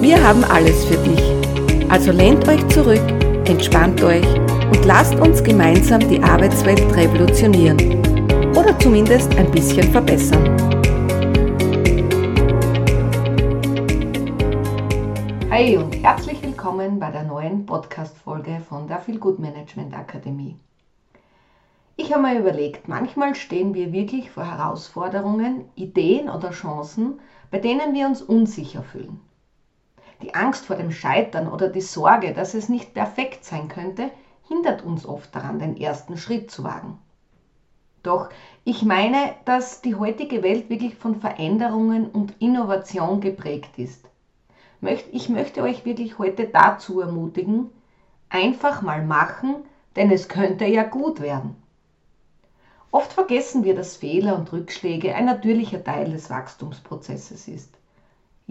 Wir haben alles für dich. Also lehnt euch zurück, entspannt euch und lasst uns gemeinsam die Arbeitswelt revolutionieren. Oder zumindest ein bisschen verbessern. Hi und herzlich willkommen bei der neuen Podcast-Folge von der Feel Good Management Akademie. Ich habe mir überlegt, manchmal stehen wir wirklich vor Herausforderungen, Ideen oder Chancen, bei denen wir uns unsicher fühlen. Die Angst vor dem Scheitern oder die Sorge, dass es nicht perfekt sein könnte, hindert uns oft daran, den ersten Schritt zu wagen. Doch ich meine, dass die heutige Welt wirklich von Veränderungen und Innovation geprägt ist. Ich möchte euch wirklich heute dazu ermutigen, einfach mal machen, denn es könnte ja gut werden. Oft vergessen wir, dass Fehler und Rückschläge ein natürlicher Teil des Wachstumsprozesses ist.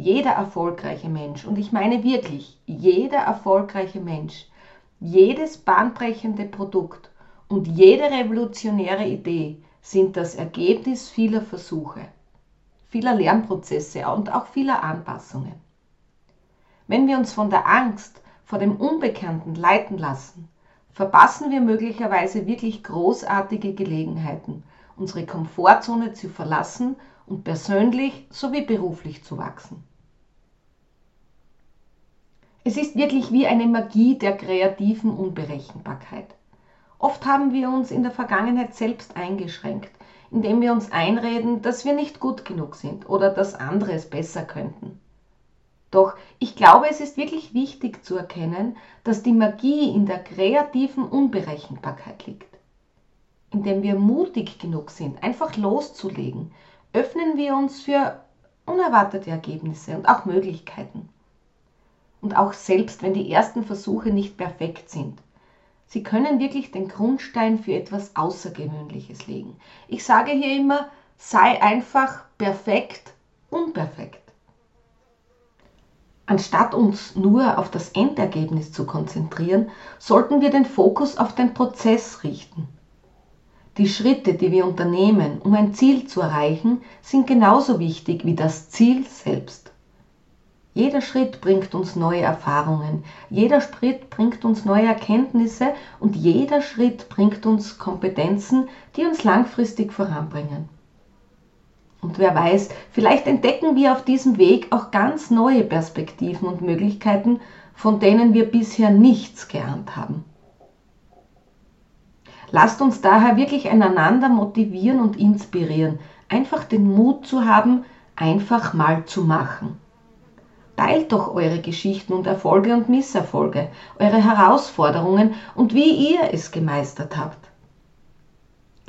Jeder erfolgreiche Mensch, und ich meine wirklich jeder erfolgreiche Mensch, jedes bahnbrechende Produkt und jede revolutionäre Idee sind das Ergebnis vieler Versuche, vieler Lernprozesse und auch vieler Anpassungen. Wenn wir uns von der Angst vor dem Unbekannten leiten lassen, verpassen wir möglicherweise wirklich großartige Gelegenheiten, unsere Komfortzone zu verlassen und persönlich sowie beruflich zu wachsen. Es ist wirklich wie eine Magie der kreativen Unberechenbarkeit. Oft haben wir uns in der Vergangenheit selbst eingeschränkt, indem wir uns einreden, dass wir nicht gut genug sind oder dass andere es besser könnten. Doch ich glaube, es ist wirklich wichtig zu erkennen, dass die Magie in der kreativen Unberechenbarkeit liegt. Indem wir mutig genug sind, einfach loszulegen, öffnen wir uns für unerwartete Ergebnisse und auch Möglichkeiten und auch selbst wenn die ersten Versuche nicht perfekt sind. Sie können wirklich den Grundstein für etwas Außergewöhnliches legen. Ich sage hier immer, sei einfach perfekt unperfekt. Anstatt uns nur auf das Endergebnis zu konzentrieren, sollten wir den Fokus auf den Prozess richten. Die Schritte, die wir unternehmen, um ein Ziel zu erreichen, sind genauso wichtig wie das Ziel selbst. Jeder Schritt bringt uns neue Erfahrungen, jeder Schritt bringt uns neue Erkenntnisse und jeder Schritt bringt uns Kompetenzen, die uns langfristig voranbringen. Und wer weiß, vielleicht entdecken wir auf diesem Weg auch ganz neue Perspektiven und Möglichkeiten, von denen wir bisher nichts geahnt haben. Lasst uns daher wirklich einander motivieren und inspirieren, einfach den Mut zu haben, einfach mal zu machen. Teilt doch eure Geschichten und Erfolge und Misserfolge, eure Herausforderungen und wie ihr es gemeistert habt.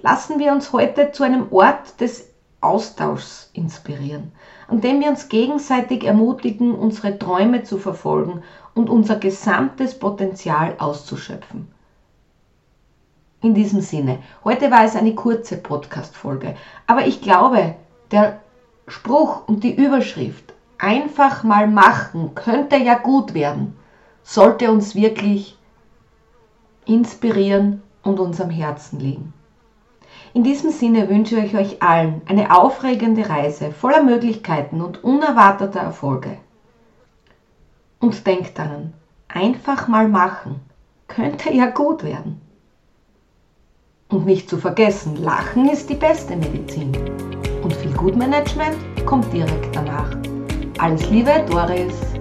Lassen wir uns heute zu einem Ort des Austauschs inspirieren, an dem wir uns gegenseitig ermutigen, unsere Träume zu verfolgen und unser gesamtes Potenzial auszuschöpfen. In diesem Sinne, heute war es eine kurze Podcast-Folge, aber ich glaube, der Spruch und die Überschrift einfach mal machen, könnte ja gut werden, sollte uns wirklich inspirieren und uns am Herzen liegen. In diesem Sinne wünsche ich euch allen eine aufregende Reise voller Möglichkeiten und unerwarteter Erfolge. Und denkt daran, einfach mal machen, könnte ja gut werden. Und nicht zu vergessen, Lachen ist die beste Medizin. Und viel Gutmanagement kommt direkt danach. Alles Liebe, Doris.